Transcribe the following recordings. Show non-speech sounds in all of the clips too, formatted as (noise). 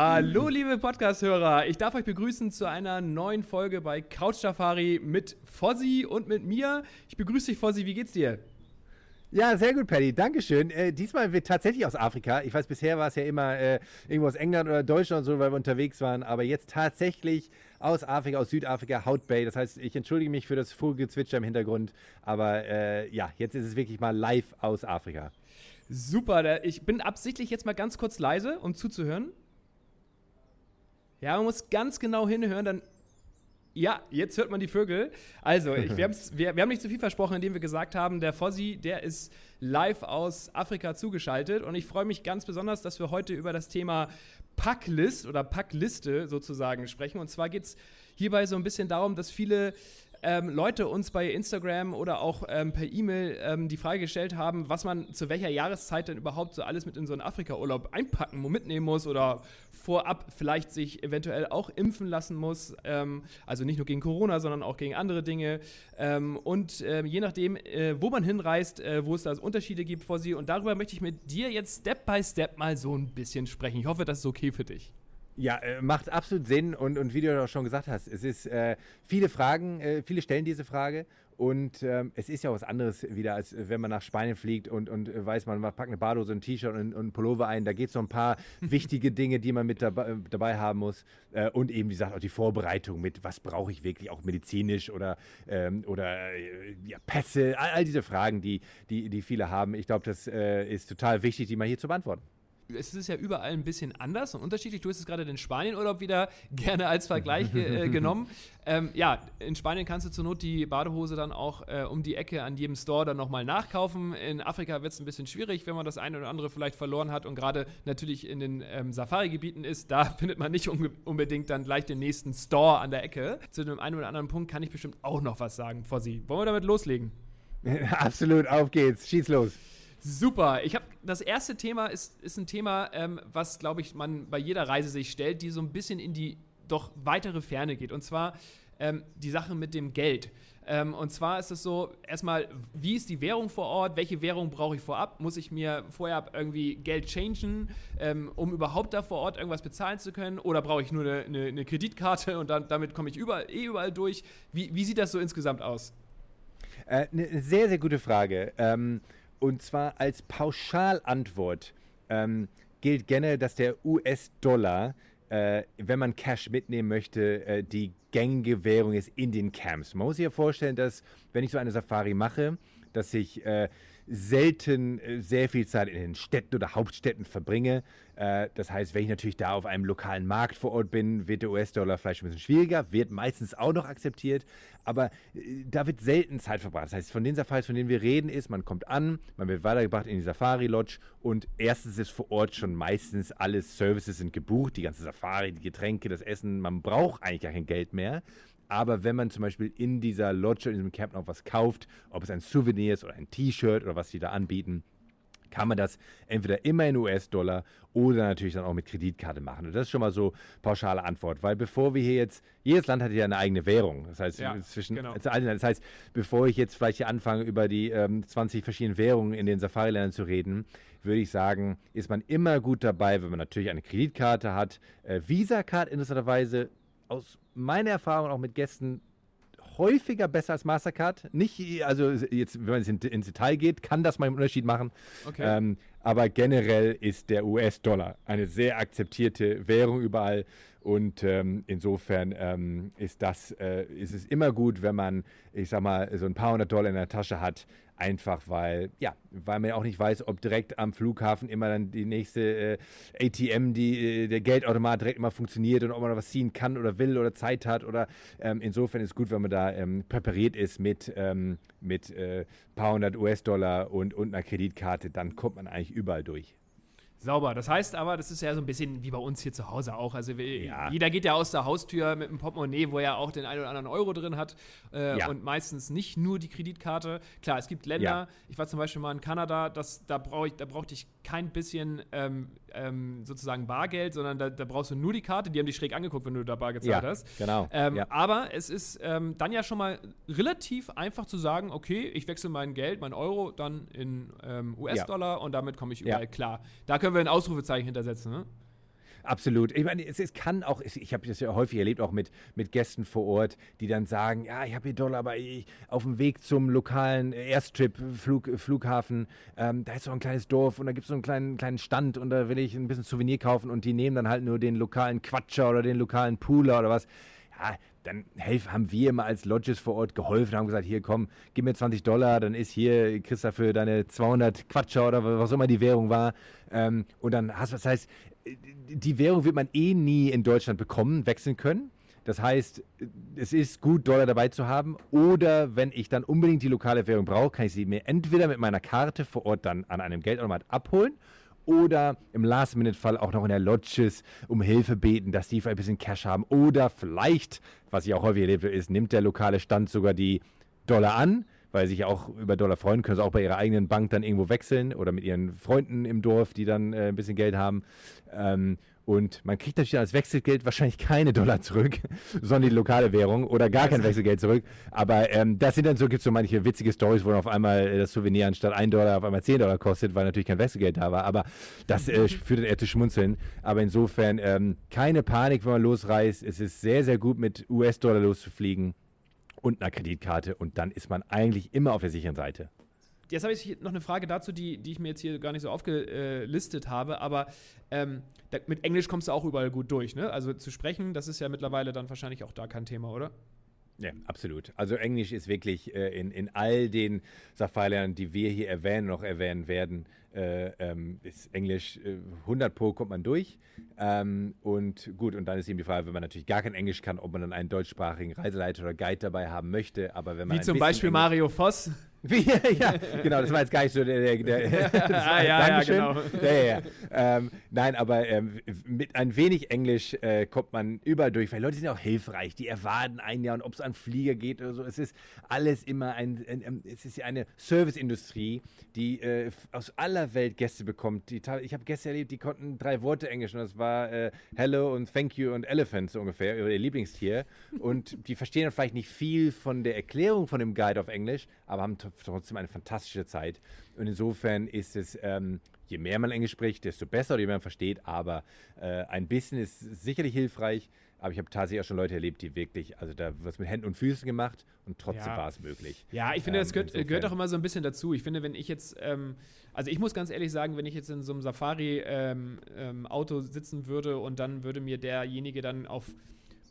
Hallo, liebe Podcast-Hörer. Ich darf euch begrüßen zu einer neuen Folge bei Couch Safari mit Fossi und mit mir. Ich begrüße dich, Fossi. Wie geht's dir? Ja, sehr gut, Paddy. Dankeschön. Äh, diesmal wird tatsächlich aus Afrika. Ich weiß, bisher war es ja immer äh, irgendwo aus England oder Deutschland und so, weil wir unterwegs waren. Aber jetzt tatsächlich aus Afrika, aus Südafrika, Hout Bay. Das heißt, ich entschuldige mich für das Vogelgezwitscher im Hintergrund. Aber äh, ja, jetzt ist es wirklich mal live aus Afrika. Super. Ich bin absichtlich jetzt mal ganz kurz leise, um zuzuhören. Ja, man muss ganz genau hinhören, dann ja, jetzt hört man die Vögel. Also, ich, wir, (laughs) wir, wir, haben nicht zu viel versprochen, indem wir gesagt haben, der Fossi, der ist live aus Afrika zugeschaltet. Und ich freue mich ganz besonders, dass wir heute über das Thema Packlist oder Packliste sozusagen sprechen. Und zwar geht es hierbei so ein bisschen darum, dass viele ähm, Leute uns bei Instagram oder auch ähm, per E-Mail ähm, die Frage gestellt haben, was man zu welcher Jahreszeit denn überhaupt so alles mit in so einen Afrika-Urlaub einpacken, mitnehmen muss oder vorab vielleicht sich eventuell auch impfen lassen muss. Ähm, also nicht nur gegen Corona, sondern auch gegen andere Dinge. Ähm, und äh, je nachdem, äh, wo man hinreist, äh, wo es da Unterschiede gibt vor sie. Und darüber möchte ich mit dir jetzt Step by Step mal so ein bisschen sprechen. Ich hoffe, das ist okay für dich. Ja, äh, macht absolut Sinn und, und wie du auch schon gesagt hast, es ist äh, viele Fragen, äh, viele stellen diese Frage und ähm, es ist ja was anderes wieder, als wenn man nach Spanien fliegt und, und weiß, man packt eine Badehose, ein T-Shirt und, und Pullover ein. Da geht es noch ein paar (laughs) wichtige Dinge, die man mit dabei, dabei haben muss. Äh, und eben, wie gesagt, auch die Vorbereitung mit, was brauche ich wirklich, auch medizinisch oder, ähm, oder äh, ja, Pässe, all, all, diese Fragen, die, die, die viele haben. Ich glaube, das äh, ist total wichtig, die mal hier zu beantworten es ist ja überall ein bisschen anders und unterschiedlich. Du hast es gerade den Spanienurlaub wieder (laughs) gerne als Vergleich äh, genommen. Ähm, ja, in Spanien kannst du zur Not die Badehose dann auch äh, um die Ecke an jedem Store dann nochmal nachkaufen. In Afrika wird es ein bisschen schwierig, wenn man das eine oder andere vielleicht verloren hat und gerade natürlich in den ähm, Safari-Gebieten ist. Da (laughs) findet man nicht unbedingt dann gleich den nächsten Store an der Ecke. Zu dem einen oder anderen Punkt kann ich bestimmt auch noch was sagen, Fossi. Wollen wir damit loslegen? (laughs) Absolut, auf geht's. Schieß los. Super. Ich habe das erste Thema ist, ist ein Thema, ähm, was glaube ich man bei jeder Reise sich stellt, die so ein bisschen in die doch weitere Ferne geht. Und zwar ähm, die Sache mit dem Geld. Ähm, und zwar ist es so, erstmal, wie ist die Währung vor Ort? Welche Währung brauche ich vorab? Muss ich mir vorher irgendwie Geld changen, ähm, um überhaupt da vor Ort irgendwas bezahlen zu können? Oder brauche ich nur eine, eine, eine Kreditkarte und dann, damit komme ich überall, eh überall durch? Wie, wie sieht das so insgesamt aus? Äh, eine sehr, sehr gute Frage. Ähm, und zwar als Pauschalantwort ähm, gilt generell, dass der US-Dollar, äh, wenn man Cash mitnehmen möchte, äh, die gängige Währung ist in den Camps. Man muss sich ja vorstellen, dass, wenn ich so eine Safari mache, dass ich äh, selten äh, sehr viel Zeit in den Städten oder Hauptstädten verbringe. Äh, das heißt, wenn ich natürlich da auf einem lokalen Markt vor Ort bin, wird der US-Dollar vielleicht ein bisschen schwieriger, wird meistens auch noch akzeptiert, aber äh, da wird selten Zeit verbracht. Das heißt, von den Safaris, von denen wir reden, ist, man kommt an, man wird weitergebracht in die Safari-Lodge und erstens ist vor Ort schon meistens alles Services sind gebucht, die ganze Safari, die Getränke, das Essen, man braucht eigentlich gar kein Geld mehr. Aber wenn man zum Beispiel in dieser Lodge, in diesem Camp noch was kauft, ob es ein Souvenir ist oder ein T-Shirt oder was die da anbieten, kann man das entweder immer in US-Dollar oder natürlich dann auch mit Kreditkarte machen. Und das ist schon mal so pauschale Antwort, weil bevor wir hier jetzt, jedes Land hat ja eine eigene Währung. Das heißt, ja, zwischen, genau. das heißt, bevor ich jetzt vielleicht hier anfange, über die ähm, 20 verschiedenen Währungen in den Safari-Ländern zu reden, würde ich sagen, ist man immer gut dabei, wenn man natürlich eine Kreditkarte hat. Äh, Visa-Card interessanterweise aus meiner Erfahrung auch mit Gästen häufiger besser als Mastercard. Nicht, also jetzt, wenn man ins, ins Detail geht, kann das mal einen Unterschied machen. Okay. Ähm, aber generell ist der US-Dollar eine sehr akzeptierte Währung überall. Und ähm, insofern ähm, ist das, äh, ist es immer gut, wenn man, ich sag mal, so ein paar hundert Dollar in der Tasche hat. Einfach weil, ja, weil man ja auch nicht weiß, ob direkt am Flughafen immer dann die nächste äh, ATM, die, äh, der Geldautomat direkt immer funktioniert und ob man was ziehen kann oder will oder Zeit hat. Oder ähm, insofern ist es gut, wenn man da ähm, präpariert ist mit, ähm, mit äh, paar hundert US-Dollar und, und einer Kreditkarte, dann kommt man eigentlich überall durch. Sauber. Das heißt aber, das ist ja so ein bisschen wie bei uns hier zu Hause auch. Also Ja. jeder geht ja aus der Haustür mit einem Portemonnaie, wo er auch den einen oder anderen Euro drin hat äh, Ja. und meistens nicht nur die Kreditkarte. Klar, es gibt Länder, Ja. ich war zum Beispiel mal in Kanada, das, da, brauch ich, da brauchte ich kein bisschen ähm, ähm, sozusagen Bargeld, sondern da, da brauchst du nur die Karte. Die haben dich schräg angeguckt, wenn du da bar gezahlt Ja, hast. genau. Ähm, Ja. Aber es ist ähm, dann ja schon mal relativ einfach zu sagen, okay, ich wechsle mein Geld, mein Euro, dann in ähm, US-Dollar und damit komme ich Ja. überall klar. Da können wir ein Ausrufezeichen hintersetzen, ne? Absolut. Ich meine, es, es kann auch, ich habe das ja häufig erlebt, auch mit, mit Gästen vor Ort, die dann sagen, ja, ich habe hier Dollar, aber ich, auf dem Weg zum lokalen Airstrip, Flug, Flughafen, ähm, da ist so ein kleines Dorf und da gibt es so einen kleinen, kleinen Stand und da will ich ein bisschen Souvenir kaufen und die nehmen dann halt nur den lokalen Quatscher oder den lokalen Pooler oder was. Ja, dann helf, haben wir immer als Lodges vor Ort geholfen, haben gesagt, hier komm, gib mir 20 Dollar, dann ist hier, kriegst du dafür deine 200 Quatscher oder was auch immer die Währung war. Ähm, und dann hast du, das heißt, die Währung wird man eh nie in Deutschland bekommen, wechseln können. Das heißt, es ist gut, Dollar dabei zu haben. Oder wenn ich dann unbedingt die lokale Währung brauche, kann ich sie mir entweder mit meiner Karte vor Ort dann an einem Geldautomat abholen oder im Last-Minute-Fall auch noch in der Lodges um Hilfe beten, dass die vielleicht ein bisschen Cash haben. Oder vielleicht, was ich auch häufig erlebe, ist, nimmt der lokale Stand sogar die Dollar an, weil sie sich auch über Dollar freuen, können sie auch bei ihrer eigenen Bank dann irgendwo wechseln oder mit ihren Freunden im Dorf, die dann äh, ein bisschen Geld haben. Ähm, und man kriegt natürlich als Wechselgeld wahrscheinlich keine Dollar zurück, (laughs) sondern die lokale Währung oder gar kein Wechselgeld zurück. Aber ähm, das sind dann so, gibt es so manche witzige Stories, wo dann auf einmal äh, das Souvenir anstatt 1 Dollar auf einmal 10 Dollar kostet, weil natürlich kein Wechselgeld da war. Aber das äh, führt dann eher zu Schmunzeln. Aber insofern ähm, keine Panik, wenn man losreist. Es ist sehr, sehr gut mit US-Dollar loszufliegen und einer Kreditkarte und dann ist man eigentlich immer auf der sicheren Seite. Jetzt habe ich noch eine Frage dazu, die, die ich mir jetzt hier gar nicht so aufgelistet habe, aber ähm, mit Englisch kommst du auch überall gut durch, ne? Also zu sprechen, das ist ja mittlerweile dann wahrscheinlich auch da kein Thema, oder? Ja, absolut. Also Englisch ist wirklich äh, in, in all den Safari-Ländern, die wir hier erwähnen, noch erwähnen werden, äh, ähm, ist Englisch äh, 100 pro kommt man durch. Ähm, und gut, und dann ist eben die Frage, wenn man natürlich gar kein Englisch kann, ob man dann einen deutschsprachigen Reiseleiter oder Guide dabei haben möchte. Aber wenn man Wie zum Beispiel Englisch- Mario Voss. (laughs) Wie, ja, genau, das war jetzt gar nicht so der. der, der (laughs) Ah, ja, ja, genau. Ja, ja. Ähm, nein, aber ähm, mit ein wenig Englisch äh, kommt man überall durch, weil Leute sind auch hilfreich, die erwarten ein Jahr und ob es an Flieger geht oder so. Es ist alles immer ein, ein, ein es ist ja eine Serviceindustrie, die äh, aus aller Welt Gäste bekommt. Die, ich habe Gäste erlebt, die konnten drei Worte Englisch und das war äh, Hello und Thank you und Elephant so ungefähr, über ihr Lieblingstier. Und die verstehen dann vielleicht nicht viel von der Erklärung von dem Guide auf Englisch, aber haben t- trotzdem eine fantastische Zeit. Und insofern ist es, ähm, je mehr man Englisch spricht, desto besser, oder je mehr man versteht. Aber äh, ein bisschen ist sicherlich hilfreich. Aber ich habe tatsächlich auch schon Leute erlebt, die wirklich, also da wird es mit Händen und Füßen gemacht und trotzdem Ja. war es möglich. Ja, ich finde, das Ähm, gehört, insofern- gehört auch immer so ein bisschen dazu. Ich finde, wenn ich jetzt, ähm, also ich muss ganz ehrlich sagen, wenn ich jetzt in so einem Safari-Auto sitzen würde und dann würde mir derjenige dann auf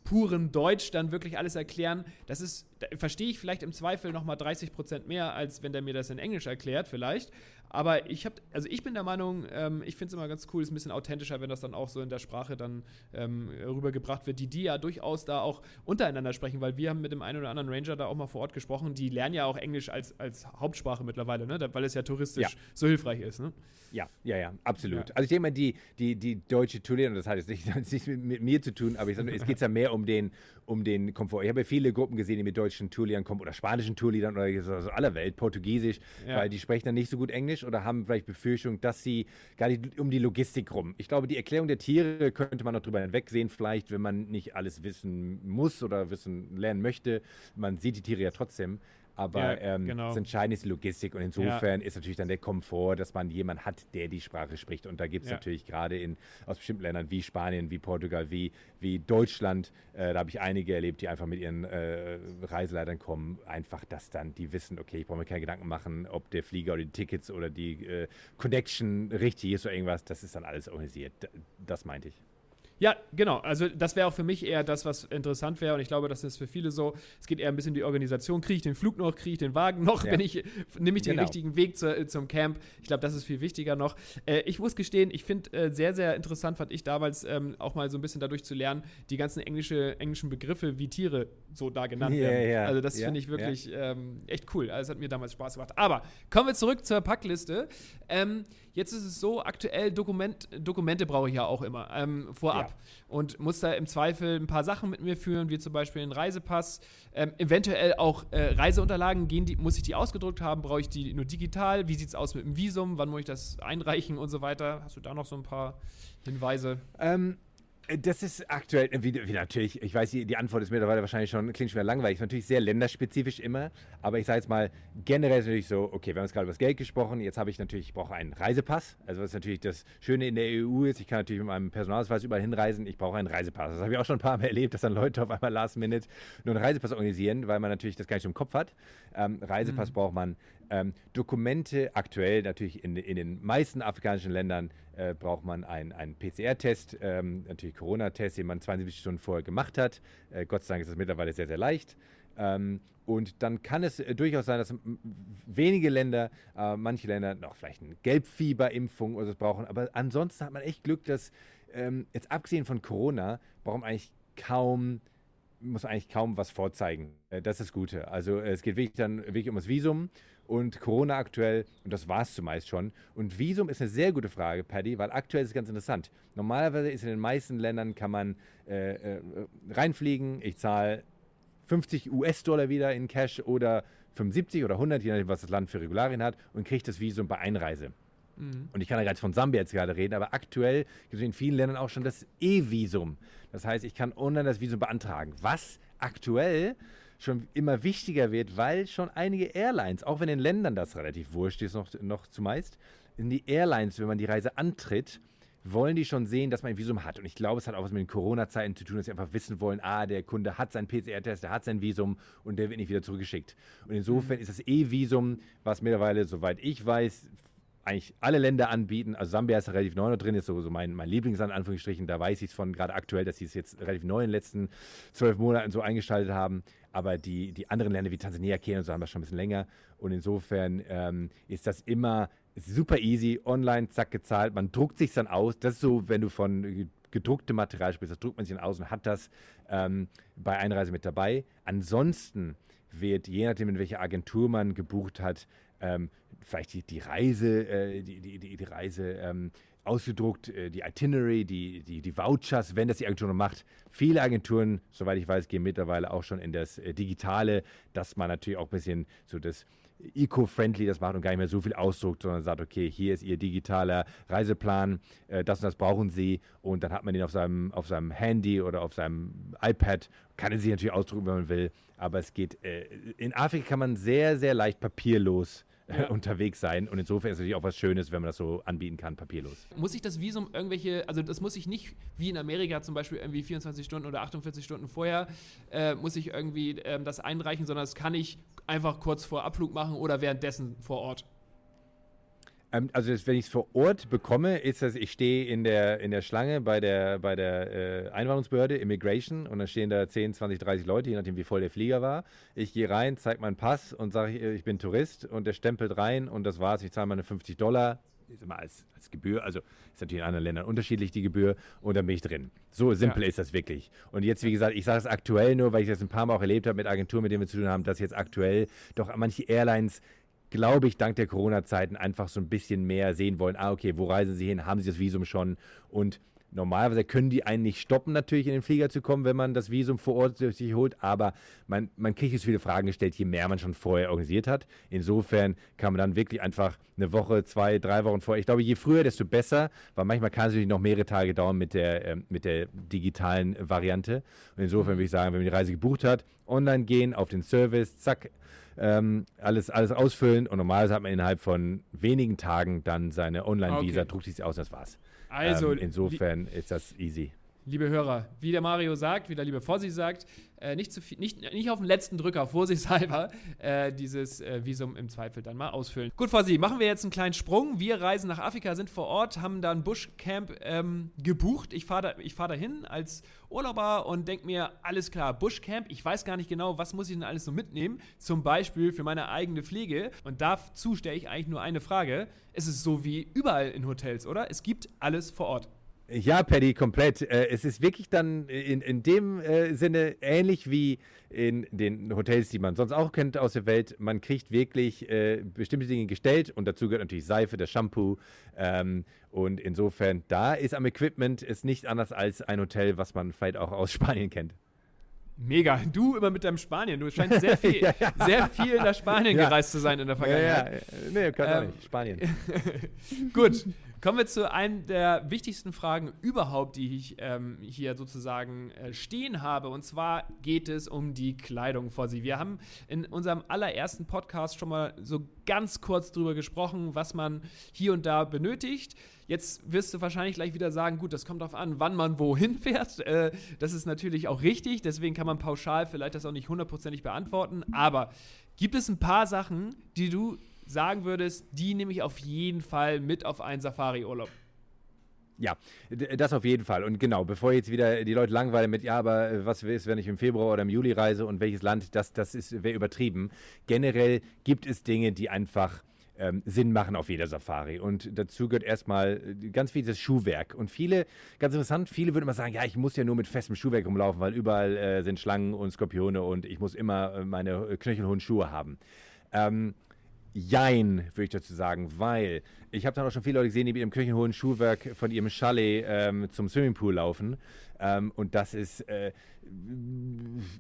purem Deutsch dann wirklich alles erklären, das ist, verstehe ich vielleicht im Zweifel nochmal 30 Prozent mehr, als wenn der mir das in Englisch erklärt, vielleicht. Aber ich habe, also ich bin der Meinung, ähm, ich finde es immer ganz cool, ist ein bisschen authentischer, wenn das dann auch so in der Sprache dann ähm, rübergebracht wird, die die ja durchaus da auch untereinander sprechen, weil wir haben mit dem einen oder anderen Ranger da auch mal vor Ort gesprochen, die lernen ja auch Englisch als, als Hauptsprache mittlerweile, ne? weil es ja touristisch Ja. so hilfreich ist. Ne? Ja, ja, ja, absolut. Ja. Also ich denke mal, die, die, die deutsche Tourlehrerin, das hat jetzt nicht, (laughs) nichts mit, mit mir zu tun, aber ich sag, nur, es geht ja mehr um den, um den Komfort. Ich habe ja viele Gruppen gesehen, die mit deutschen Tourleadern kommen oder spanischen Tourleadern oder aus aller Welt, Portugiesisch, Ja. weil die sprechen dann nicht so gut Englisch oder haben vielleicht Befürchtung, dass sie gar nicht um die Logistik rum. Ich glaube, die Erklärung der Tiere könnte man noch drüber hinwegsehen, vielleicht, wenn man nicht alles wissen muss oder wissen lernen möchte. Man sieht die Tiere ja trotzdem. Aber Ja, ähm, genau. das Entscheidende ist die Logistik und insofern ist natürlich dann der Komfort, dass man jemanden hat, der die Sprache spricht. Und da gibt es Ja. natürlich gerade in aus bestimmten Ländern wie Spanien, wie Portugal, wie, wie Deutschland, äh, da habe ich einige erlebt, die einfach mit ihren äh, Reiseleitern kommen, einfach, dass dann die wissen, okay, ich brauche mir keine Gedanken machen, ob der Flieger oder die Tickets oder die äh, Connection richtig ist oder irgendwas, das ist dann alles organisiert. Das meinte ich. Ja, genau. Also das wäre auch für mich eher das, was interessant wäre. Und ich glaube, das ist für viele so. Es geht eher ein bisschen um die Organisation. Kriege ich den Flug noch? Kriege ich den Wagen noch? Ja. ich, nehme ich den genau. richtigen Weg zu, zum Camp? Ich glaube, das ist viel wichtiger noch. Äh, ich muss gestehen, ich finde äh, sehr, sehr interessant, fand ich damals ähm, auch mal so ein bisschen dadurch zu lernen, die ganzen englische, englischen Begriffe, wie Tiere so da genannt yeah, werden. Yeah. Also das yeah, finde ich wirklich ähm, echt cool. Also es hat mir damals Spaß gemacht. Aber kommen wir zurück zur Packliste. Ähm, jetzt ist es so, aktuell Dokument, Dokumente brauche ich ja auch immer ähm, vorab. Ja. Und muss da im Zweifel ein paar Sachen mit mir führen, wie zum Beispiel einen Reisepass. Ähm, eventuell auch äh, Reiseunterlagen, gehen die, muss ich die ausgedruckt haben? Brauche ich die nur digital? Wie sieht es aus mit dem Visum? Wann muss ich das einreichen und so weiter? Hast du da noch so ein paar Hinweise? Ähm, das ist aktuell, wie, wie, natürlich, ich weiß, die, Antwort ist mittlerweile wahrscheinlich schon, klingt schon wieder langweilig, ist natürlich sehr länderspezifisch immer, aber ich sage jetzt mal, generell ist natürlich so, okay, wir haben jetzt gerade über das Geld gesprochen, jetzt habe ich natürlich, ich brauche einen Reisepass, also was natürlich das Schöne in der EU ist, ich kann natürlich mit meinem Personalausweis überall hinreisen, ich brauche einen Reisepass. Das habe ich auch schon ein paar Mal erlebt, dass dann Leute auf einmal last minute nur einen Reisepass organisieren, weil man natürlich das gar nicht im Kopf hat. Ähm, Reisepass mhm. braucht man. Ähm, Dokumente aktuell natürlich in, in den meisten afrikanischen Ländern äh, braucht man einen PCR-Test, ähm, natürlich Corona-Test, den man 72 Stunden vorher gemacht hat. Äh, Gott sei Dank ist das mittlerweile sehr, sehr leicht. Ähm, und dann kann es äh, durchaus sein, dass wenige Länder, äh, manche Länder noch vielleicht eine Gelbfieberimpfung oder so brauchen. Aber ansonsten hat man echt Glück, dass ähm, jetzt abgesehen von Corona, braucht man eigentlich kaum muss eigentlich kaum was vorzeigen. Äh, das ist das Gute. Also es geht wirklich dann wirklich um das Visum und Corona aktuell, und das war es zumeist schon. Und Visum ist eine sehr gute Frage, Paddy, weil aktuell ist es ganz interessant. Normalerweise ist in den meisten Ländern kann man äh, äh, reinfliegen, ich zahle 50 US-Dollar wieder in Cash oder 75 oder 100, je nachdem, was das Land für Regularien hat, und kriege das Visum bei Einreise. Mhm. Und ich kann ja gerade von Sambia jetzt gerade reden, aber aktuell gibt es in vielen Ländern auch schon das E-Visum. Das heißt, ich kann online das Visum beantragen. Was aktuell schon immer wichtiger wird, weil schon einige Airlines, auch wenn in Ländern das relativ wurscht ist, noch, noch zumeist, in die Airlines, wenn man die Reise antritt, wollen die schon sehen, dass man ein Visum hat. Und ich glaube, es hat auch was mit den Corona-Zeiten zu tun, dass sie einfach wissen wollen, ah, der Kunde hat seinen PCR-Test, der hat sein Visum und der wird nicht wieder zurückgeschickt. Und insofern mhm. ist das E-Visum, was mittlerweile, soweit ich weiß, eigentlich alle Länder anbieten. Also Sambia ist relativ neu noch drin, ist so, so mein, mein Lieblingsland, in Anführungsstrichen. Da weiß ich es von gerade aktuell, dass sie es jetzt relativ neu in den letzten zwölf Monaten so eingestaltet haben. Aber die, die anderen Länder wie Tansania, Kenia und so haben das schon ein bisschen länger. Und insofern ähm, ist das immer super easy, online, zack, gezahlt. Man druckt sich dann aus. Das ist so, wenn du von gedrucktem Material sprichst, das druckt man sich dann aus und hat das ähm, bei Einreise mit dabei. Ansonsten wird, je nachdem, in welcher Agentur man gebucht hat, ähm, vielleicht die, die Reise, äh, die, die, die, Reise ähm, ausgedruckt, äh, die Itinerary, die, die, die Vouchers, wenn das die Agentur noch macht. Viele Agenturen, soweit ich weiß, gehen mittlerweile auch schon in das äh, Digitale, dass man natürlich auch ein bisschen so das eco-friendly das macht und gar nicht mehr so viel ausdruckt, sondern sagt, okay, hier ist Ihr digitaler Reiseplan, äh, das und das brauchen Sie. Und dann hat man den auf seinem, auf seinem Handy oder auf seinem iPad, kann er sich natürlich ausdrucken, wenn man will, aber es geht, in Afrika kann man sehr, sehr leicht papierlos ja. (laughs) unterwegs sein. Und insofern ist es natürlich auch was Schönes, wenn man das so anbieten kann, papierlos. Muss ich das Visum irgendwelche, also das muss ich nicht wie in Amerika zum Beispiel irgendwie 24 Stunden oder 48 Stunden vorher, äh, muss ich irgendwie äh, das einreichen, sondern das kann ich einfach kurz vor Abflug machen oder währenddessen vor Ort. Ähm, also das, wenn ich es vor Ort bekomme, ist das, ich stehe in der, in der Schlange bei der, bei der äh, Einwanderungsbehörde, Immigration, und dann stehen da 10, 20, 30 Leute, je nachdem wie voll der Flieger war. Ich gehe rein, zeige meinen Pass und sage, ich bin Tourist und der stempelt rein und das war's. Ich zahle meine 50 Dollar, ist immer als, als Gebühr, also ist natürlich in anderen Ländern unterschiedlich die Gebühr und dann bin ich drin. So simpel ja. ist das wirklich. Und jetzt, wie gesagt, ich sage es aktuell nur, weil ich das ein paar Mal auch erlebt habe mit Agenturen, mit denen wir zu tun haben, dass jetzt aktuell doch manche Airlines glaube ich, dank der Corona-Zeiten einfach so ein bisschen mehr sehen wollen. Ah, okay, wo reisen Sie hin? Haben Sie das Visum schon? Und normalerweise können die einen nicht stoppen, natürlich in den Flieger zu kommen, wenn man das Visum vor Ort sich holt. Aber man, man kriegt jetzt viele Fragen gestellt, je mehr man schon vorher organisiert hat. Insofern kann man dann wirklich einfach eine Woche, zwei, drei Wochen vorher. Ich glaube, je früher, desto besser, weil manchmal kann es natürlich noch mehrere Tage dauern mit der, äh, mit der digitalen Variante. Und insofern würde ich sagen, wenn man die Reise gebucht hat, online gehen, auf den Service, zack, ähm, alles, alles ausfüllen und normalerweise hat man innerhalb von wenigen Tagen dann seine Online-Visa, okay. druckt sich aus, das war's. Also, ähm, insofern ist das easy. Liebe Hörer, wie der Mario sagt, wie der liebe Fossi sagt, äh, nicht, zu viel, nicht, nicht auf den letzten Drücker (laughs) vorsichtshalber äh, dieses äh, Visum im Zweifel dann mal ausfüllen. Gut, Fossi, machen wir jetzt einen kleinen Sprung. Wir reisen nach Afrika, sind vor Ort, haben da ein Bushcamp ähm, gebucht. Ich fahre da, fahr dahin als Urlauber und denke mir, alles klar, Bushcamp, ich weiß gar nicht genau, was muss ich denn alles so mitnehmen, zum Beispiel für meine eigene Pflege. Und dazu stelle ich eigentlich nur eine Frage. Es ist so wie überall in Hotels, oder? Es gibt alles vor Ort. Ja, Paddy, komplett. Äh, es ist wirklich dann in, in dem äh, Sinne ähnlich wie in den Hotels, die man sonst auch kennt aus der Welt. Man kriegt wirklich äh, bestimmte Dinge gestellt und dazu gehört natürlich Seife, der Shampoo. Ähm, und insofern, da ist am Equipment ist nicht anders als ein Hotel, was man vielleicht auch aus (laughs) Spanien kennt. Mega. Du immer mit deinem Spanien. Du scheinst sehr (laughs) viel, ja, ja. Sehr viel nach Spanien ja. gereist zu sein in der Vergangenheit. Ja, ja. Nee, kann ähm, auch nicht. Spanien. (laughs) Gut. Kommen wir zu einem der wichtigsten Fragen überhaupt, die ich ähm, hier sozusagen äh, stehen habe. Und zwar geht es um die Kleidung vor Sie. Wir haben in unserem allerersten Podcast schon mal so ganz kurz drüber gesprochen, was man hier und da benötigt. Jetzt wirst du wahrscheinlich gleich wieder sagen, gut, das kommt darauf an, wann man wohin (laughs) fährt. Äh, das ist natürlich auch richtig, deswegen kann man pauschal vielleicht das auch nicht hundertprozentig beantworten. Aber gibt es ein paar Sachen, die du sagen würdest, die nehme ich auf jeden Fall mit auf einen Safari-Urlaub? Ja, das auf jeden Fall. Und genau, bevor jetzt wieder die Leute langweilen mit, ja, aber äh, was ist, wenn ich im Februar oder im Juli reise und welches Land, das, das wäre übertrieben. Generell gibt es Dinge, die einfach ähm, Sinn machen auf jeder Safari. Und dazu gehört erstmal äh, ganz viel das Schuhwerk. Und viele, ganz interessant, viele würden immer sagen, ja, ich muss ja nur mit festem Schuhwerk rumlaufen, weil überall äh, sind Schlangen und Skorpione und ich muss immer äh, meine knöchelhohen Schuhe haben. Ähm, Jein, würde ich dazu sagen, weil ich habe dann auch schon viele Leute gesehen, die mit ihrem kirchenhohen Schuhwerk von ihrem Chalet ähm, zum Swimmingpool laufen. Ähm, und das ist äh,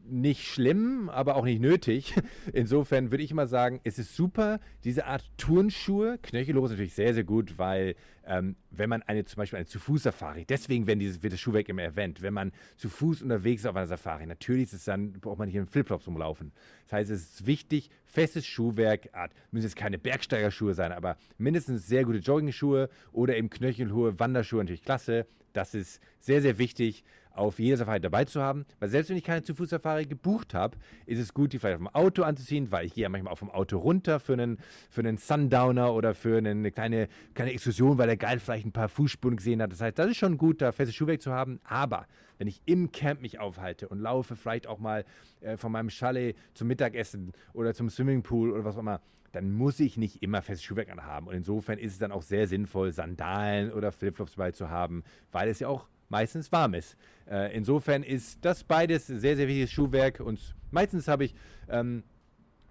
nicht schlimm, aber auch nicht nötig. (laughs) Insofern würde ich mal sagen, es ist super, diese Art Turnschuhe. Knöchelhosen ist natürlich sehr, sehr gut, weil ähm, wenn man eine zum Beispiel eine zu Fuß Safari, deswegen werden dieses, wird das Schuhwerk immer erwähnt, wenn man zu Fuß unterwegs ist auf einer Safari, natürlich ist es dann, braucht man nicht in Flipflops rumlaufen. Das heißt, es ist wichtig, festes Schuhwerk, Art, müssen jetzt keine Bergsteigerschuhe sein, aber mindestens sehr gute Jogging-Schuhe oder eben knöchelhohe Wanderschuhe, natürlich klasse. Das ist sehr, sehr wichtig auf jeder Safari dabei zu haben. Weil selbst wenn ich keine Zu-Fuß-Safari gebucht habe, ist es gut, die vielleicht auf dem Auto anzuziehen, weil ich gehe ja manchmal auch vom Auto runter für einen, für einen Sundowner oder für eine kleine, kleine Exkursion, weil der Geil vielleicht ein paar Fußspuren gesehen hat. Das heißt, das ist schon gut, da festes Schuhwerk zu haben. Aber wenn ich im Camp mich aufhalte und laufe vielleicht auch mal äh, von meinem Chalet zum Mittagessen oder zum Swimmingpool oder was auch immer, dann muss ich nicht immer festes Schuhwerk anhaben. Und insofern ist es dann auch sehr sinnvoll, Sandalen oder Flipflops dabei zu haben, weil es ja auch meistens warm ist. Äh, insofern ist das beides sehr, sehr wichtiges Schuhwerk und meistens habe ich ähm,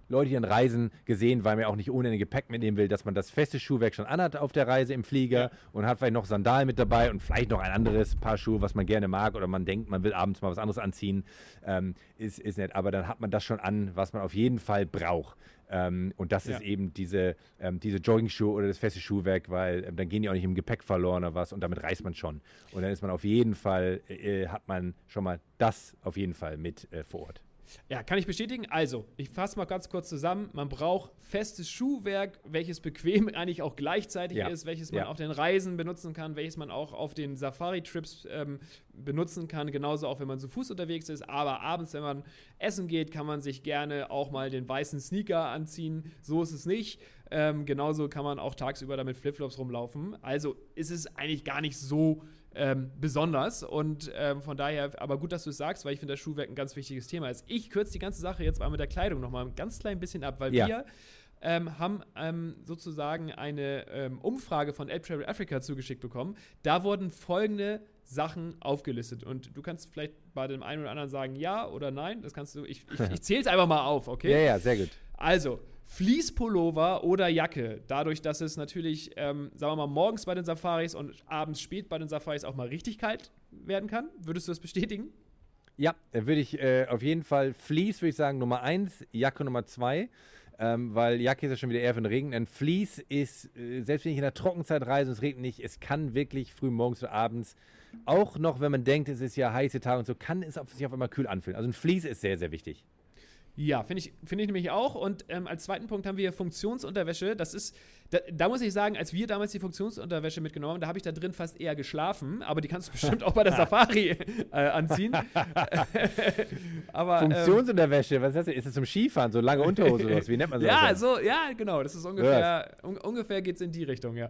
Leute, die an Reisen gesehen, weil man auch nicht ohne ein Gepäck mitnehmen will, dass man das feste Schuhwerk schon anhat auf der Reise im Flieger ja. und hat vielleicht noch Sandalen mit dabei und vielleicht noch ein anderes Paar Schuhe, was man gerne mag oder man denkt, man will abends mal was anderes anziehen. Ähm, ist, ist nett, aber dann hat man das schon an, was man auf jeden Fall braucht. Ähm, und das ja. ist eben diese, ähm, diese Jogging-Schuhe oder das feste Schuhwerk, weil ähm, dann gehen die auch nicht im Gepäck verloren oder was und damit reist man schon. Und dann ist man auf jeden Fall, äh, hat man schon mal das auf jeden Fall mit äh, vor Ort. Ja, kann ich bestätigen. Also, ich fasse mal ganz kurz zusammen. Man braucht festes Schuhwerk, welches bequem (laughs) eigentlich auch gleichzeitig ja. ist, welches man ja. auf den Reisen benutzen kann, welches man auch auf den Safari-Trips ähm, benutzen kann. Genauso auch, wenn man zu Fuß unterwegs ist. Aber abends, wenn man essen geht, kann man sich gerne auch mal den weißen Sneaker anziehen. So ist es nicht. Ähm, genauso kann man auch tagsüber damit Flipflops rumlaufen. Also ist es eigentlich gar nicht so ähm, besonders. Und ähm, von daher, aber gut, dass du es sagst, weil ich finde, das Schuhwerk ein ganz wichtiges Thema ist. Ich kürze die ganze Sache jetzt mal mit der Kleidung nochmal ein ganz klein bisschen ab, weil ja. wir ähm, haben ähm, sozusagen eine ähm, Umfrage von Ape Travel Africa zugeschickt bekommen. Da wurden folgende Sachen aufgelistet. Und du kannst vielleicht bei dem einen oder anderen sagen ja oder nein. Das kannst du, ich, ich, (laughs) ich zähle es einfach mal auf, okay? Ja, ja, sehr gut. Also, Fließpullover oder Jacke. Dadurch, dass es natürlich, ähm, sagen wir mal, morgens bei den Safaris und abends spät bei den Safaris auch mal richtig kalt werden kann. Würdest du das bestätigen? Ja, würde ich äh, auf jeden Fall Fleece, würde ich sagen, Nummer eins, Jacke Nummer zwei. Ähm, weil Jacke ist ja schon wieder eher für den Regen. Ein Fleece ist, äh, selbst wenn ich in der Trockenzeit reise und es regnet nicht, es kann wirklich früh morgens oder abends, auch noch wenn man denkt, es ist ja heiße Tage und so, kann es auf sich auf einmal kühl anfühlen. Also ein Fleece ist sehr, sehr wichtig. Ja, finde ich, find ich nämlich auch. Und ähm, als zweiten Punkt haben wir Funktionsunterwäsche. Das ist, da, da, muss ich sagen, als wir damals die Funktionsunterwäsche mitgenommen haben, da habe ich da drin fast eher geschlafen. Aber die kannst du bestimmt auch bei der (laughs) Safari äh, anziehen. (laughs) aber, ähm, Funktionsunterwäsche, was ist das? Ist das zum Skifahren? So lange Unterhose oder was? Wie nennt man (laughs) das? Ja, so, ja, genau. Das ist ungefähr, un, ungefähr geht es in die Richtung, ja.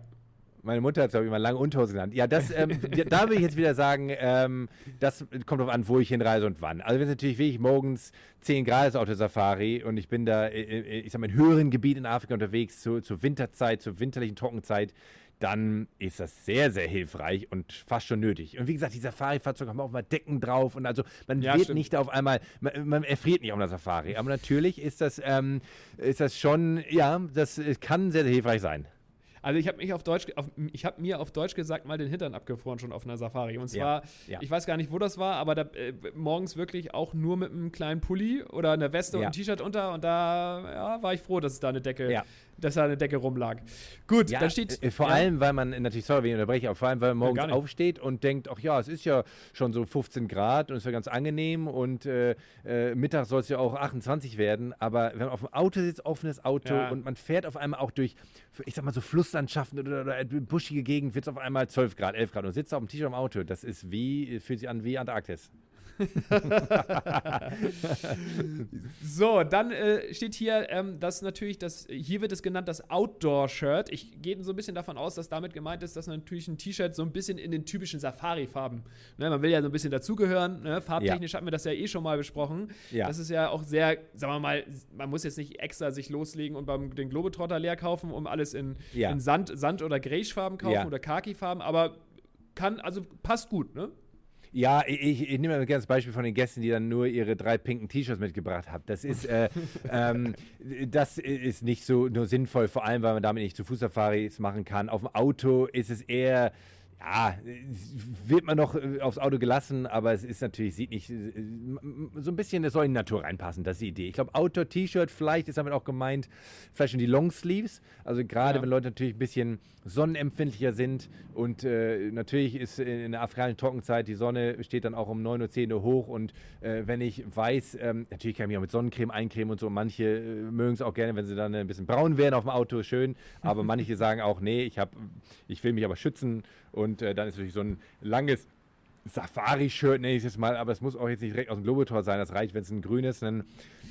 Meine Mutter hat es, glaube ich, mal lange Unterhose genannt. Ja, das, ähm, (laughs) da will ich jetzt wieder sagen, ähm, das kommt darauf an, wo ich hinreise und wann. Also wenn es natürlich wirklich morgens 10 Grad ist auf der Safari und ich bin da, äh, äh, ich sag mal, in höheren Gebieten in Afrika unterwegs, zu, zur Winterzeit, zur winterlichen Trockenzeit, dann ist das sehr, sehr hilfreich und fast schon nötig. Und wie gesagt, die Safari-Fahrzeuge haben auch mal Decken drauf und also man ja, wird stimmt. nicht auf einmal, man, man, erfriert nicht auf einer Safari. Aber natürlich ist das, ähm, ist das schon, ja, das kann sehr, sehr hilfreich sein. Also ich habe mich auf Deutsch, auf, ich habe mir auf Deutsch gesagt mal den Hintern abgefroren schon auf einer Safari. Und zwar, ja, ja. ich weiß gar nicht, wo das war, aber da, äh, morgens wirklich auch nur mit einem kleinen Pulli oder einer Weste ja. und einem T-Shirt unter. Und da war ich froh, dass es da eine Decke dass da eine Decke rumlag. Gut, dann steht. Äh, vor allem, weil man, natürlich, sorry, wenn ich unterbreche, aber vor allem, weil man morgens aufsteht und denkt, ach ja, es ist ja schon so 15 Grad und es ja ganz angenehm und äh, äh, Mittag soll es ja auch 28 werden, aber wenn man auf dem Auto sitzt, offenes Auto und man fährt auf einmal auch durch, ich sag mal so Flusslandschaften oder, oder buschige Gegend, wird es auf einmal 12 Grad, 11 Grad und sitzt auf dem T-Shirt im Auto. Das ist wie, fühlt sich an wie Antarktis. So, dann äh, steht hier, ähm, dass natürlich das, hier wird es genannt das Outdoor-Shirt. Ich gehe so ein bisschen davon aus, dass damit gemeint ist, dass natürlich ein T-Shirt so ein bisschen in den typischen Safari-Farben, ne, man will ja so ein bisschen dazugehören, ne, farbtechnisch ja. hatten wir das ja eh schon mal besprochen. Ja. Das ist ja auch sehr, sagen wir mal, man muss jetzt nicht extra sich loslegen und beim den Globetrotter leer kaufen, um alles in, ja. in Sand, Sand- oder Greyfarben kaufen oder Khaki-Farben, aber kann, also passt gut, ne? Ja, ich, ich nehme mal gerne das Beispiel von den Gästen, die dann nur ihre drei pinken T-Shirts mitgebracht haben. Das ist, äh, (laughs) ähm, das ist nicht so nur sinnvoll, vor allem, weil man damit nicht zu Fußsafaris machen kann. Auf dem Auto ist es eher ja, wird man noch äh, aufs Auto gelassen, aber es ist natürlich, sieht nicht, äh, so ein bisschen, es soll in die Natur reinpassen, das ist die Idee. Ich glaube, Outdoor-T-Shirt vielleicht ist damit auch gemeint, vielleicht schon die Longsleeves, also gerade ja. wenn Leute natürlich ein bisschen sonnenempfindlicher sind und äh, natürlich ist in der afrikanischen Trockenzeit, die Sonne steht dann auch um 9 Uhr, 10 Uhr hoch und äh, wenn ich weiß, ähm, natürlich kann ich mich auch mit Sonnencreme eincremen und so, manche äh, mögen es auch gerne, wenn sie dann ein bisschen braun werden auf dem Auto, schön, aber manche (laughs) sagen auch, nee, ich, hab, ich will mich aber schützen und äh, dann ist natürlich so ein langes Safari-Shirt, nenne ich es jetzt mal, aber es muss auch jetzt nicht direkt aus dem Globetor sein. Das reicht, wenn es ein grünes, ein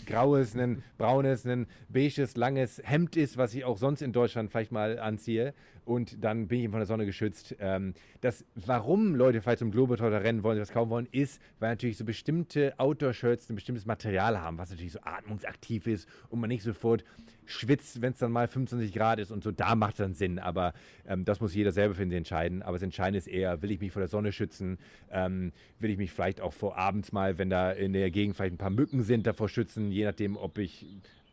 graues, ein braunes, ein beiges, langes Hemd ist, was ich auch sonst in Deutschland vielleicht mal anziehe. Und dann bin ich eben von der Sonne geschützt. Ähm, das, warum Leute vielleicht zum Globetor rennen wollen, was kaufen wollen, ist, weil natürlich so bestimmte Outdoor-Shirts ein bestimmtes Material haben, was natürlich so atmungsaktiv ist und man nicht sofort schwitzt, wenn es dann mal 25 Grad ist und so, da macht es dann Sinn. Aber ähm, das muss jeder selber für sich entscheiden. Aber das Entscheidende ist eher, will ich mich vor der Sonne schützen? Ähm, will ich mich vielleicht auch vor abends mal, wenn da in der Gegend vielleicht ein paar Mücken sind, davor schützen, je nachdem, ob ich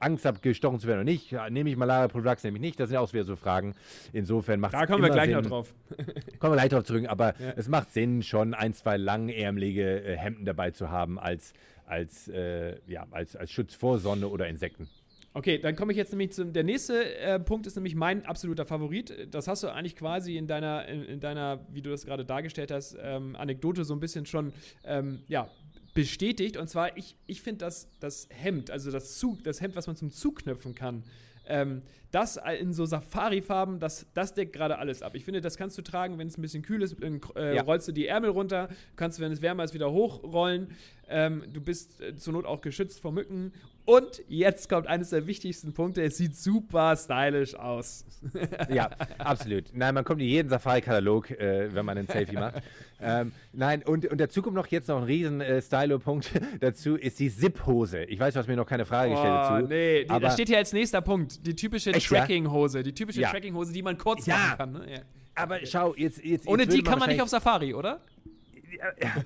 Angst habe, gestochen zu werden oder nicht. Nehme ich Malaria Prophylaxe, nehme ich nicht. Das sind ja auch wieder so Fragen. Insofern macht es Da kommen wir gleich Sinn. noch drauf. (laughs) kommen wir gleich drauf zurück. Aber ja. es macht Sinn, schon ein, zwei langärmelige äh, Hemden dabei zu haben, als, als, äh, ja, als, als Schutz vor Sonne oder Insekten. Okay, dann komme ich jetzt nämlich zum. Der nächste äh, Punkt ist nämlich mein absoluter Favorit. Das hast du eigentlich quasi in deiner, in, in deiner, wie du das gerade dargestellt hast, ähm, Anekdote so ein bisschen schon ähm, ja, bestätigt. Und zwar, ich, ich finde das, das Hemd, also das Zug, das Hemd, was man zum Zuknöpfen kann, ähm, das in so Safari-Farben, das, das deckt gerade alles ab. Ich finde, das kannst du tragen, wenn es ein bisschen kühl ist, dann äh, ja. rollst du die Ärmel runter, kannst, wenn es wärmer ist, wieder hochrollen. Ähm, du bist äh, zur Not auch geschützt vor Mücken und jetzt kommt eines der wichtigsten Punkte. Es sieht super stylisch aus. (laughs) ja, absolut. Nein, man kommt in jeden Safari-Katalog, äh, wenn man ein Selfie macht. (laughs) Ähm, nein, und, und dazu kommt noch jetzt noch ein riesen äh, Stylo-Punkt (laughs) dazu, ist die Zip-Hose. Ich weiß, du hast mir noch keine Frage gestellt oh, dazu. Nee, die, das steht hier als nächster Punkt. Die typische Tracking-Hose. Die typische ja. Tracking-Hose, die man kurz ja. machen kann. Ne? Ja. Aber schau, jetzt. jetzt Ohne jetzt die kann man nicht auf Safari, oder?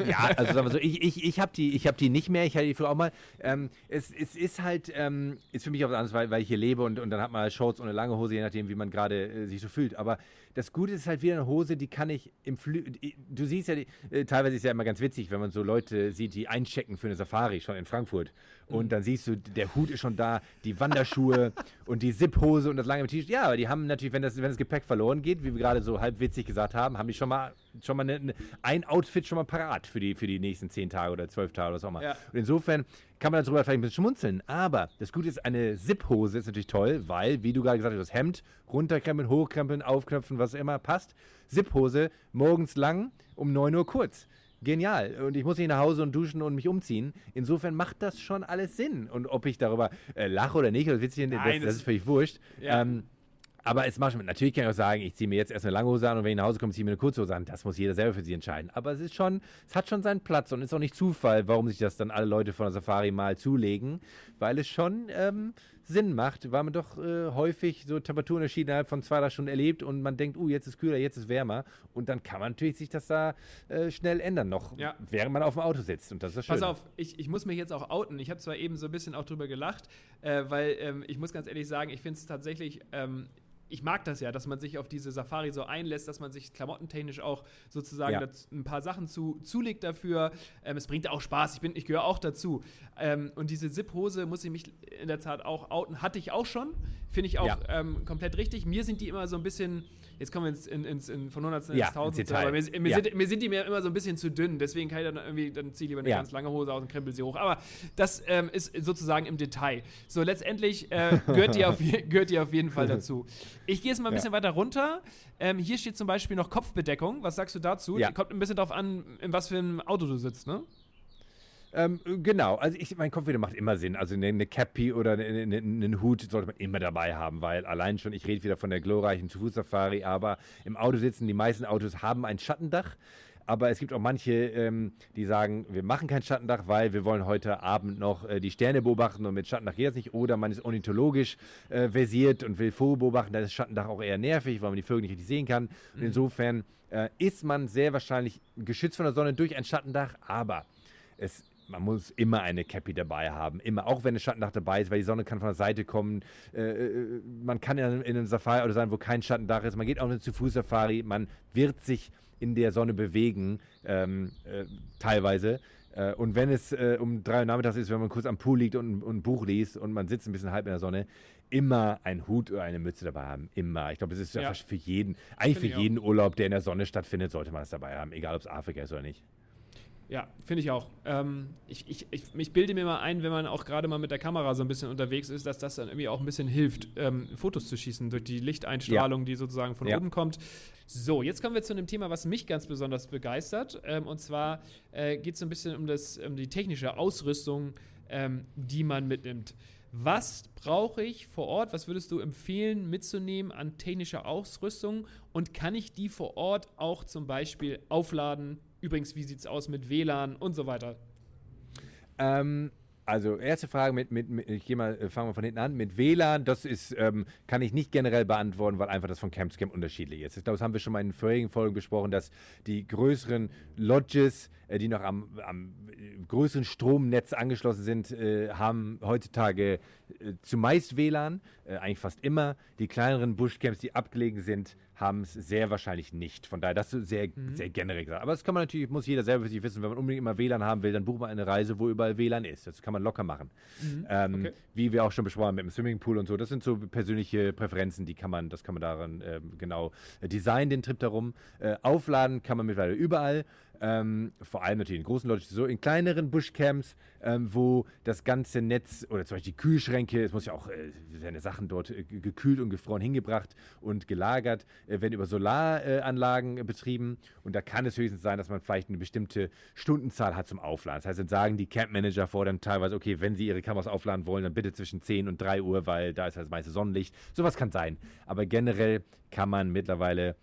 Ja, also sagen wir so, ich, ich, ich habe die, hab die nicht mehr, ich hatte die früher auch mal. Ähm, es, es ist halt, ähm, ist für mich auch was anderes, weil, weil ich hier lebe und, und dann hat man Shorts und eine lange Hose, je nachdem, wie man gerade äh, sich so fühlt. Aber das Gute ist halt wieder eine Hose, die kann ich im Flü Du siehst ja, die, äh, teilweise ist ja immer ganz witzig, wenn man so Leute sieht, die einchecken für eine Safari, schon in Frankfurt. Und mhm. dann siehst du, der Hut ist schon da, die Wanderschuhe (laughs) und die Zip-Hose und das lange T-Shirt. Ja, aber die haben natürlich, wenn das, wenn das Gepäck verloren geht, wie wir gerade so halb witzig gesagt haben, haben die schon mal, schon mal eine, eine, ein Outfit schon schon mal parat für die, für die nächsten zehn Tage oder zwölf Tage oder was auch immer. Ja. Und insofern kann man darüber vielleicht ein bisschen schmunzeln. Aber das Gute ist, eine Zip-Hose ist natürlich toll, weil, wie du gerade gesagt hast, das Hemd runterkrempeln, hochkrempeln, aufknöpfen, was immer passt. Zip-Hose morgens lang, um 9 Uhr kurz. Genial. Und ich muss nicht nach Hause und duschen und mich umziehen. Insofern macht das schon alles Sinn. Und ob ich darüber äh, lache oder nicht, oder witzig, das, Nein, das das- ist völlig wurscht. Ja. Ähm, aber es macht schon, natürlich kann ich auch sagen, ich ziehe mir jetzt erst eine lange Hose an und wenn ich nach Hause komme, ziehe ich mir eine kurze Hose an. Das muss jeder selber für sich entscheiden. Aber es ist schon, es hat schon seinen Platz und ist auch nicht Zufall, warum sich das dann alle Leute von der Safari mal zulegen, weil es schon ähm, Sinn macht, weil man doch äh, häufig so Temperaturunterschiede innerhalb von zwei, drei Stunden erlebt und man denkt, uh, jetzt ist kühler, jetzt ist wärmer und dann kann man natürlich sich das da äh, schnell ändern, noch Ja. während man auf dem Auto sitzt und das ist schön. Pass auf, ich, ich muss mich jetzt auch outen. Ich habe zwar eben so ein bisschen auch drüber gelacht, äh, weil ähm, ich muss ganz ehrlich sagen, ich finde es tatsächlich, ähm, ich mag das ja, dass man sich auf diese Safari so einlässt, dass man sich klamottentechnisch auch sozusagen Ja. ein paar Sachen zu, zulegt dafür. Ähm, es bringt auch Spaß, ich, bin, ich gehöre auch dazu. Ähm, und diese Zip-Hose muss ich mich in der Tat auch outen. Hatte ich auch schon, finde ich auch Ja. ähm, komplett richtig. Mir sind die immer so ein bisschen, jetzt kommen wir ins, in, ins, in, von Hundertsten Ja, ins Tausendste, ins Detail. aber mir, mir, Ja. sind, mir sind die mir immer so ein bisschen zu dünn, deswegen kann ich dann irgendwie, dann ziehe ich lieber eine Ja. ganz lange Hose aus und krempel sie hoch. Aber das ähm, ist sozusagen im Detail. So, letztendlich äh, (laughs) gehört, die auf, gehört die auf jeden Fall dazu. Ich gehe jetzt mal ein Ja. bisschen weiter runter. Ähm, hier steht zum Beispiel noch Kopfbedeckung. Was sagst du dazu? Ja. Kommt ein bisschen darauf an, in was für einem Auto du sitzt, ne? Ähm, genau, also ich, mein Kopfhörer macht immer Sinn. Also eine, eine Cappy oder eine, eine, einen Hut sollte man immer dabei haben, weil allein schon, ich rede wieder von der glorreichen Zu-Fuß-Safari, aber im Auto sitzen, die meisten Autos haben ein Schattendach. Aber es gibt auch manche, ähm, die sagen, wir machen kein Schattendach, weil wir wollen heute Abend noch äh, die Sterne beobachten und mit Schattendach geht das nicht. Oder man ist ornithologisch äh, versiert und will Vogel beobachten, dann ist Schattendach auch eher nervig, weil man die Vögel nicht richtig sehen kann. Und insofern äh, ist man sehr wahrscheinlich geschützt von der Sonne durch ein Schattendach, aber es, man muss immer eine Cappy dabei haben. Immer, auch wenn ein Schattendach dabei ist, weil die Sonne kann von der Seite kommen. Äh, äh, man kann in einem Safari-Auto sein, wo kein Schattendach ist. Man geht auch in eine Zu-Fuß-Safari. Man wird sich in der Sonne bewegen, ähm, äh, teilweise. Äh, und wenn es äh, um drei Uhr nachmittags ist, wenn man kurz am Pool liegt und, und ein Buch liest und man sitzt ein bisschen halb in der Sonne, immer ein Hut oder eine Mütze dabei haben. Immer. Ich glaube, das ist ja. Für jeden, eigentlich für jeden Urlaub, der in der Sonne stattfindet, sollte man das dabei haben. Egal, ob es Afrika ist oder nicht. Ja, finde ich auch. Ähm, ich, ich, ich, ich bilde mir mal ein, wenn man auch gerade mal mit der Kamera so ein bisschen unterwegs ist, dass das dann irgendwie auch ein bisschen hilft, ähm, Fotos zu schießen durch die Lichteinstrahlung, die sozusagen von Ja. oben kommt. So, jetzt kommen wir zu einem Thema, was mich ganz besonders begeistert. Ähm, und zwar äh, geht es so ein bisschen um, das, um die technische Ausrüstung, ähm, die man mitnimmt. Was brauche ich vor Ort? Was würdest du empfehlen mitzunehmen an technischer Ausrüstung? Und kann ich die vor Ort auch zum Beispiel aufladen? Übrigens, wie sieht es aus mit WLAN und so weiter? Ähm, also erste Frage mit, mit, mit ich gehe mal, äh, fangen wir von hinten an, mit WLAN, das ist, ähm, kann ich nicht generell beantworten, weil einfach das von Camp zu Camp unterschiedlich ist. Ich glaube, das haben wir schon mal in vorherigen Folgen besprochen, dass die größeren Lodges, äh, die noch am, am äh, größeren Stromnetz angeschlossen sind, äh, haben heutzutage äh, zumeist WLAN, äh, eigentlich fast immer. Die kleineren Bushcamps, die abgelegen sind, haben es sehr wahrscheinlich nicht. Von daher, das ist sehr, sehr generell gesagt. Aber das kann man natürlich, muss jeder selber für sich wissen. Wenn man unbedingt immer WLAN haben will, dann bucht man eine Reise, wo überall WLAN ist. Das kann man locker machen. Ähm, Okay. Wie wir auch schon besprochen haben mit dem Swimmingpool und so. Das sind so persönliche Präferenzen, die kann man, das kann man daran ähm, genau äh, designen, den Trip darum. Äh, aufladen kann man mittlerweile überall. Ähm, vor allem natürlich in großen Lodges, so in kleineren Bushcamps, ähm, wo das ganze Netz oder zum Beispiel die Kühlschränke, es muss ja auch, äh, werden Sachen dort äh, ge- gekühlt und gefroren hingebracht und gelagert, werden über Solaranlagen äh, betrieben und da kann es höchstens sein, dass man vielleicht eine bestimmte Stundenzahl hat zum Aufladen. Das heißt, dann sagen die Campmanager fordern teilweise, okay, wenn sie ihre Kameras aufladen wollen, dann bitte zwischen 10 und 3 Uhr, weil da ist das meiste Sonnenlicht. Sowas kann sein. Aber generell kann man mittlerweile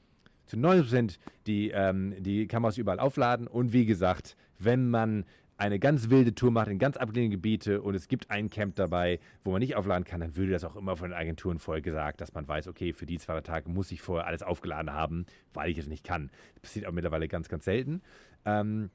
zu 90% die, ähm, die Kameras überall aufladen. Und wie gesagt, wenn man eine ganz wilde Tour macht in ganz abgelegene Gebiete und es gibt ein Camp dabei, wo man nicht aufladen kann, dann würde das auch immer von den Agenturen vorher gesagt, dass man weiß, okay, für die zwei Tage muss ich vorher alles aufgeladen haben, weil ich es nicht kann. Das passiert auch mittlerweile ganz, ganz selten. Ähm,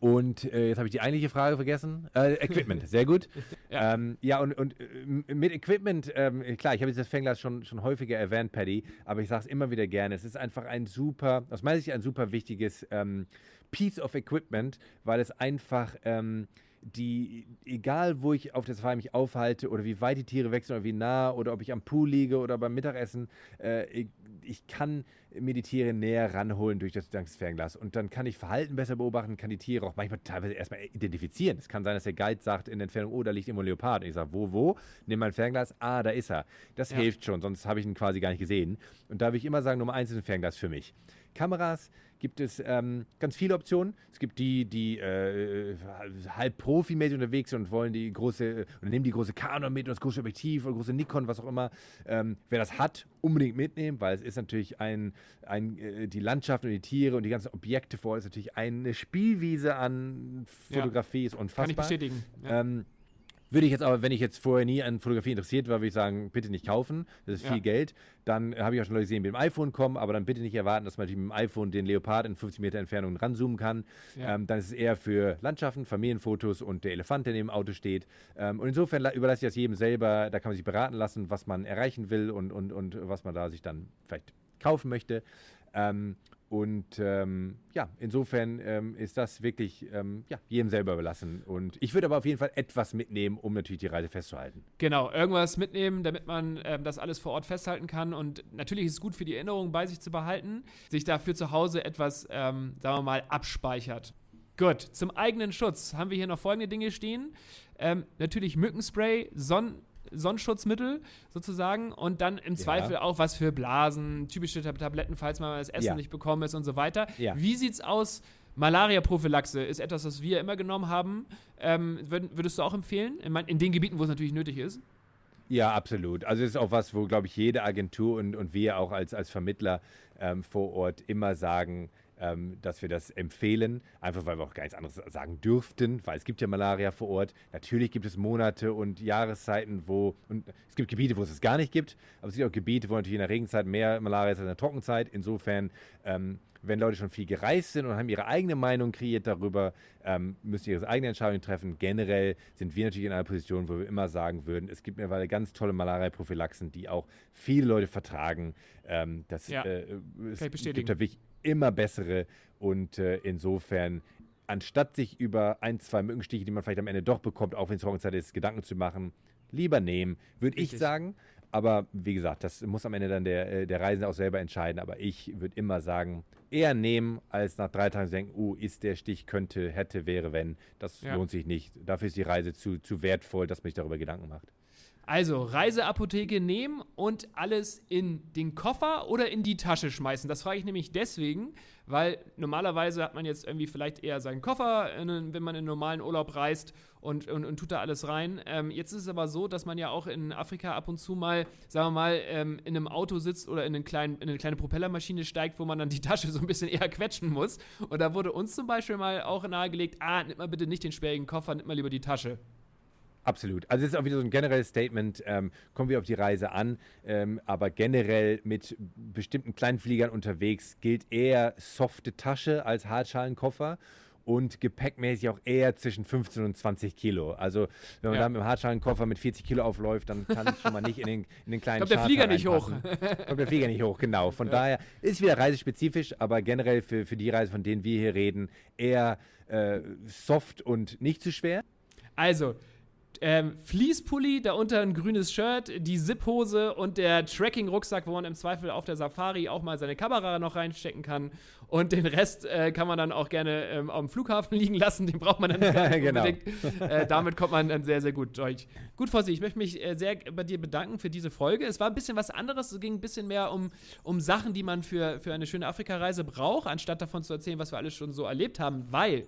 und äh, jetzt habe ich die eigentliche Frage vergessen. Äh, Equipment, sehr gut. (laughs) ja, ähm, ja und, und äh, mit Equipment, ähm, klar, ich habe jetzt das Fanglas schon, schon häufiger erwähnt, Paddy, aber ich sage es immer wieder gerne. Es ist einfach ein super, aus meiner Sicht ein super wichtiges ähm, Piece of Equipment, weil es einfach ähm, die, egal wo ich auf der Safari mich aufhalte oder wie weit die Tiere wechseln oder wie nah oder ob ich am Pool liege oder beim Mittagessen, äh, ich kann mir die Tiere näher ranholen durch das, Fernglas. Und dann kann ich Verhalten besser beobachten, kann die Tiere auch manchmal teilweise erstmal identifizieren. Es kann sein, dass der Guide sagt in der Entfernung, oh, da liegt irgendwo ein Leopard. Und ich sage, wo, wo? Nimm mein Fernglas, ah, da ist er. Das Ja. hilft schon, sonst habe ich ihn quasi gar nicht gesehen. Und da würde ich immer sagen, Nummer eins ist ein Fernglas für mich. Kameras gibt es ähm, ganz viele Optionen. Es gibt die, die äh, halb profimäßig unterwegs sind und wollen die große, oder nehmen die große Canon mit und das große Objektiv oder große Nikon, was auch immer. Ähm, wer das hat, unbedingt mitnehmen, weil es ist natürlich ein, ein äh, die Landschaft und die Tiere und die ganzen Objekte vor ist natürlich eine Spielwiese an Ja. Fotografie, ist unfassbar. Kann ich bestätigen. Ja. Ähm, würde ich jetzt aber, wenn ich jetzt vorher nie an Fotografie interessiert war, würde ich sagen, bitte nicht kaufen. Das ist Ja. viel Geld. Dann habe ich auch schon Leute gesehen, die mit dem iPhone kommen, aber dann bitte nicht erwarten, dass man mit dem iPhone den Leopard in 50 Meter Entfernung ranzoomen kann. Ja. Ähm, dann ist es eher für Landschaften, Familienfotos und der Elefant, der neben dem Auto steht. Ähm, und insofern la- überlasse ich das jedem selber. Da kann man sich beraten lassen, was man erreichen will und, und, und was man da sich dann vielleicht kaufen möchte. Ähm, und ähm, ja, insofern ähm, ist das wirklich ähm, ja, jedem selber überlassen. Und ich würde aber auf jeden Fall etwas mitnehmen, um natürlich die Reise festzuhalten. Genau, irgendwas mitnehmen, damit man ähm, das alles vor Ort festhalten kann. Und natürlich ist es gut für die Erinnerung bei sich zu behalten, sich dafür zu Hause etwas, ähm, sagen wir mal, abspeichert. Gut, zum eigenen Schutz haben wir hier noch folgende Dinge stehen. Ähm, natürlich Mückenspray, Sonn Sonnenschutzmittel sozusagen und dann im Zweifel auch was für Blasen, typische Tab Tabletten, falls man das Essen Ja. nicht bekommen ist und so weiter. Ja. Wie sieht's aus? Malaria-Prophylaxe ist etwas, was wir immer genommen haben. Ähm, würd, würdest du auch empfehlen? In, in den Gebieten, wo es natürlich nötig ist? Ja, absolut. Also es ist auch was, wo, glaube ich, jede Agentur und, und wir auch als, als Vermittler ähm, vor Ort immer sagen, ähm, dass wir das empfehlen, einfach weil wir auch gar nichts anderes sagen dürften, weil es gibt ja Malaria vor Ort. Natürlich gibt es Monate und Jahreszeiten, wo, und es gibt Gebiete, wo es es gar nicht gibt, aber es gibt auch Gebiete, wo natürlich in der Regenzeit mehr Malaria ist als in der Trockenzeit. Insofern, ähm, wenn Leute schon viel gereist sind und haben ihre eigene Meinung kreiert darüber, ähm, müssen ihre eigene Entscheidung treffen. Generell sind wir natürlich in einer Position, wo wir immer sagen würden, es gibt mittlerweile ganz tolle Malaria-Prophylaxen, die auch viele Leute vertragen. Ähm, das Ja, äh, es gibt da wirklich immer bessere und äh, insofern anstatt sich über ein, zwei Mückenstiche, die man vielleicht am Ende doch bekommt, auch wenn es Trockenzeit ist, Gedanken zu machen, lieber nehmen, würde ich sagen. Aber wie gesagt, das muss am Ende dann der, äh, der Reisende auch selber entscheiden. Aber ich würde immer sagen, eher nehmen, als nach drei Tagen zu denken, oh, ist der Stich, könnte, hätte, wäre, wenn. Das Ja. lohnt sich nicht. Dafür ist die Reise zu, zu wertvoll, dass man sich darüber Gedanken macht. Also, Reiseapotheke nehmen und alles in den Koffer oder in die Tasche schmeißen. Das frage ich nämlich deswegen, weil normalerweise hat man jetzt irgendwie vielleicht eher seinen Koffer, in einen, wenn man in normalen Urlaub reist und, und, und tut da alles rein. Ähm, jetzt ist es aber so, dass man ja auch in Afrika ab und zu mal, sagen wir mal, ähm, in einem Auto sitzt oder in, einen kleinen, in eine kleine Propellermaschine steigt, wo man dann die Tasche (laughs) so ein bisschen eher quetschen muss. Und da wurde uns zum Beispiel mal auch nahegelegt, ah, nimm mal bitte nicht den sperrigen Koffer, nimm mal lieber die Tasche. Absolut. Also es ist auch wieder so ein generelles Statement, ähm, kommen wir auf die Reise an, ähm, aber generell mit bestimmten Kleinfliegern unterwegs gilt eher softe Tasche als Hartschalenkoffer und gepäckmäßig auch eher zwischen 15 und 20 Kilo. Also wenn man Ja. da mit dem Hartschalenkoffer mit 40 Kilo aufläuft, dann kann es schon mal nicht in den, in den kleinen Kommt der Flieger nicht hoch. Kommt der Flieger nicht hoch, genau. Von daher ist wieder reisespezifisch, aber generell für, für die Reise, von denen wir hier reden, eher äh, soft und nicht zu schwer. Also, ähm, Fließpulli, darunter ein grünes Shirt, die Zip-Hose und der Tracking-Rucksack, wo man im Zweifel auf der Safari auch mal seine Kamera noch reinstecken kann. Und den Rest äh, kann man dann auch gerne ähm, auf dem Flughafen (laughs) liegen lassen. Den braucht man dann nicht (laughs) Genau. unbedingt. Äh, damit kommt man dann sehr, sehr gut durch. Gut, Fossi, ich möchte mich äh, sehr bei dir bedanken für diese Folge. Es war ein bisschen was anderes. Es ging ein bisschen mehr um, um Sachen, die man für, für eine schöne Afrika-Reise braucht, anstatt davon zu erzählen, was wir alles schon so erlebt haben, weil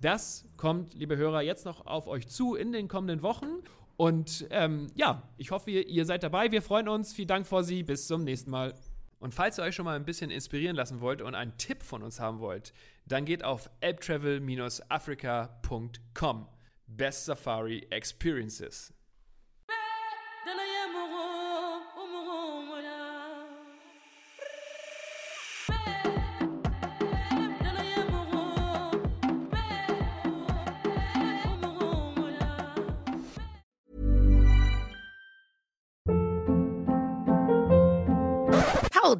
das kommt, liebe Hörer, jetzt noch auf euch zu in den kommenden Wochen. Und ähm, ja, ich hoffe, ihr, seid dabei. Wir freuen uns. Vielen Dank vor Sie. Bis zum nächsten Mal. Und falls ihr euch schon mal ein bisschen inspirieren lassen wollt und einen Tipp von uns haben wollt, dann geht auf elbtravel-africa.com. Best Safari Experiences.